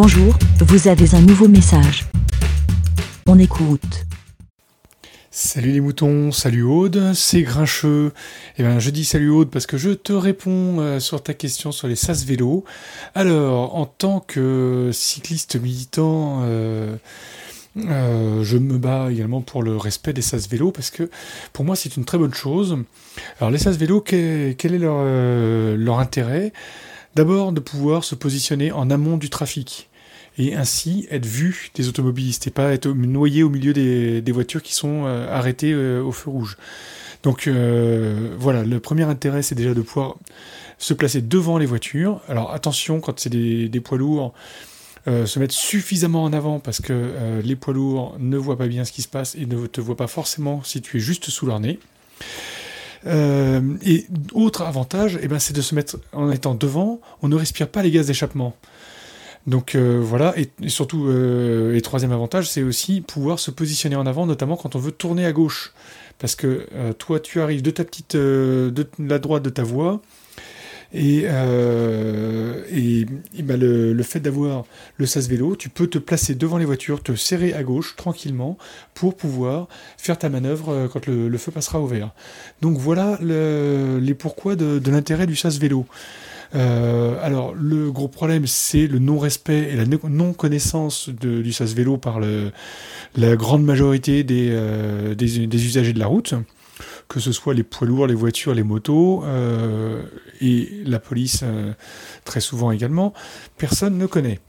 Bonjour, vous avez un nouveau message. On écoute. Salut les moutons, salut Aude, c'est Grincheux. Eh ben, je dis salut Aude parce que je te réponds euh, sur ta question sur les sas vélos. Alors, en tant que cycliste militant, euh, euh, je me bats également pour le respect des sas vélos parce que pour moi c'est une très bonne chose. Alors les sas vélos, quel, est leur, leur intérêt? D'abord de pouvoir se positionner en amont du trafic et ainsi être vu des automobilistes et pas être noyé au milieu des, voitures qui sont euh, arrêtées euh, au feu rouge. Donc euh, voilà, le premier intérêt c'est déjà de pouvoir se placer devant les voitures. Alors attention quand c'est des, poids lourds, se mettre suffisamment en avant parce que les poids lourds ne voient pas bien ce qui se passe et ne te voient pas forcément si tu es juste sous leur nez. et autre avantage, eh ben, c'est de se mettre en étant devant, on ne respire pas les gaz d'échappement. Donc euh, voilà, et, surtout, euh, et troisième avantage, c'est aussi pouvoir se positionner en avant, notamment quand on veut tourner à gauche. Parce que euh, toi, tu arrives de ta petite, de la droite de ta voie, et, et, bah, le, fait d'avoir le sas vélo, tu peux te placer devant les voitures, te serrer à gauche tranquillement pour pouvoir faire ta manœuvre quand le, feu passera au vert. Donc voilà les pourquoi de, de l'intérêt du sas vélo. Euh, alors, le gros problème, c'est le non-respect et la non-connaissance du sas vélo par la grande majorité euh, des, usagers de la route, que ce soit les poids lourds, les voitures, les motos, euh, et la police très souvent également. Personne ne connaît.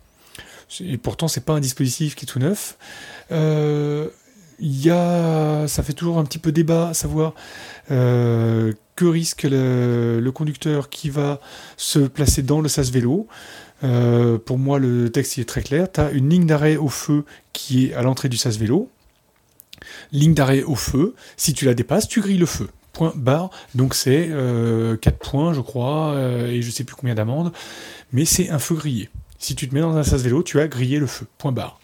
Et pourtant, c'est pas un dispositif qui est tout neuf. Il y a, ça fait toujours un petit peu débat à savoir que risque le, conducteur qui va se placer dans le sas vélo. Euh, pour moi, le texte est très clair. Tu as une ligne d'arrêt au feu qui est à l'entrée du sas vélo. Ligne d'arrêt au feu. Si tu la dépasses, tu grilles le feu. Point barre. Donc c'est 4 euh, points, je crois, euh, et je sais plus combien d'amendes. Mais c'est un feu grillé. Si tu te mets dans un sas vélo, tu as grillé le feu. Point barre.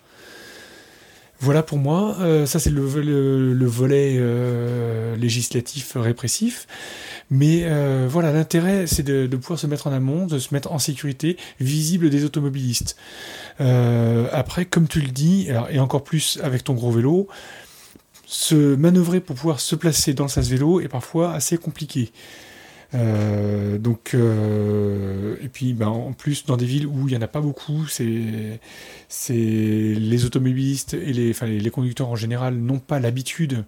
Voilà pour moi, euh, ça c'est le, volet euh, législatif répressif. Mais euh, voilà, l'intérêt c'est de, pouvoir se mettre en amont, de se mettre en sécurité visible des automobilistes. après, comme tu le dis, et encore plus avec ton gros vélo, se manœuvrer pour pouvoir se placer dans le sas vélo est parfois assez compliqué. Euh, donc, euh, et puis, ben, en plus, dans des villes où il n'y en a pas beaucoup, c'est, les automobilistes et les, enfin, les, conducteurs en général n'ont pas l'habitude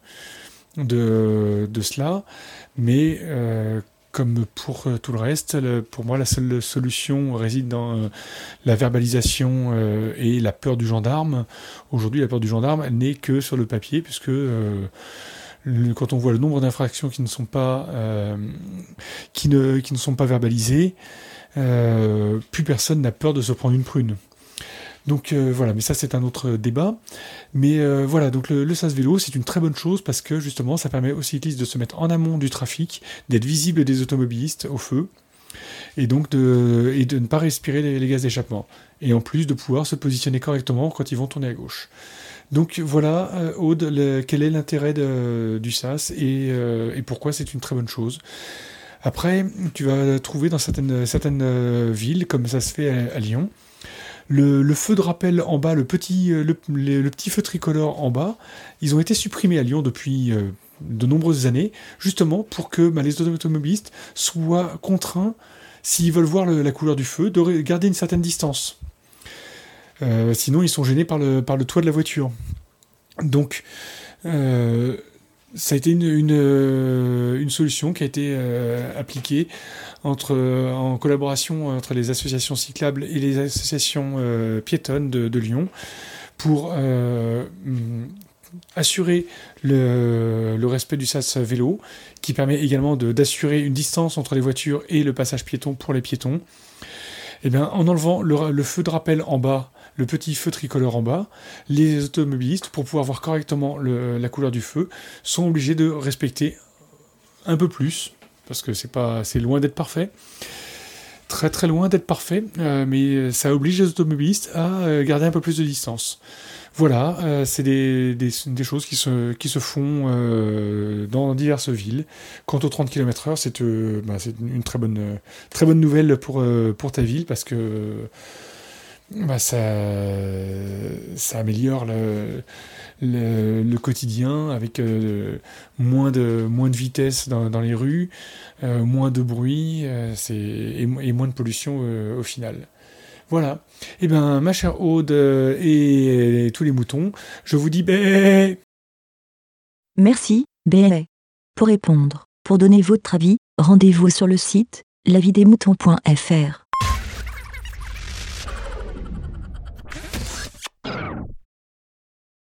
de, de, cela, mais euh, comme pour tout le reste, pour moi, la seule solution réside dans la verbalisation et la peur du gendarme. Aujourd'hui, la peur du gendarme n'est que sur le papier, puisque quand on voit le nombre d'infractions qui ne sont pas euh, qui ne qui ne sont pas verbalisées, euh, plus personne n'a peur de se prendre une prune. Donc euh, voilà, mais ça c'est un autre débat. Mais voilà, donc le, SAS vélo c'est une très bonne chose parce que justement ça permet aux cyclistes de se mettre en amont du trafic, d'être visible des automobilistes au feu, et donc de, et de ne pas respirer les gaz d'échappement. Et en plus de pouvoir se positionner correctement quand ils vont tourner à gauche. Donc voilà, euh, Aude, quel est l'intérêt du SAS euh, et, pourquoi c'est une très bonne chose? Après, tu vas trouver dans certaines, euh, villes, comme ça se fait à, Lyon, le, feu de rappel en bas, le petit, le, petit feu tricolore en bas, ils ont été supprimés à Lyon depuis de nombreuses années, justement pour que bah, les automobilistes soient contraints, s'ils veulent voir la couleur du feu, de garder une certaine distance. Euh, sinon, ils sont gênés par le, par le toit de la voiture. Donc, euh, ça a été une, une, euh, solution qui a été appliquée entre, en collaboration entre les associations cyclables et les associations piétonnes de, Lyon pour assurer le, le, respect du sas vélo, qui permet également d'assurer une distance entre les voitures et le passage piéton pour les piétons. Eh en enlevant le, feu de rappel en bas le petit feu tricolore en bas, les automobilistes, pour pouvoir voir correctement la couleur du feu, sont obligés de respecter un peu plus, parce que c'est loin d'être parfait, très très loin d'être parfait, euh, mais ça oblige les automobilistes à euh, garder un peu plus de distance. Voilà, euh, c'est des, choses qui se, font dans diverses villes. Quant aux 30 km/h, bah, c'est une très bonne, nouvelle pour, ta ville parce que bah, ça, améliore le, quotidien avec euh, moins, de, vitesse dans, les rues, euh, moins de bruit et, moins de pollution au final. Voilà. Eh bien, ma chère Aude et, tous les moutons, je vous dis bé. Merci, bé. Pour répondre, pour donner votre avis, rendez-vous sur le site lavidemouton.fr.